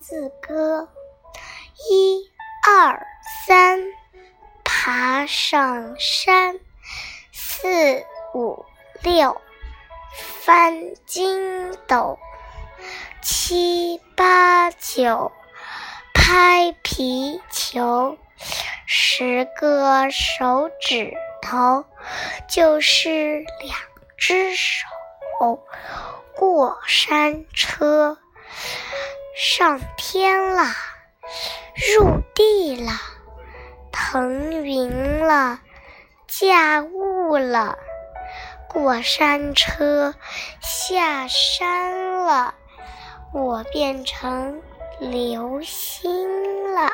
字歌：一、二、三，爬上山；四、五、六，翻筋斗；七、八、九，拍皮球。十个手指头就是两只手。过山车，上天了，入地了，腾云了，驾雾了。过山车下山了，我变成流星了。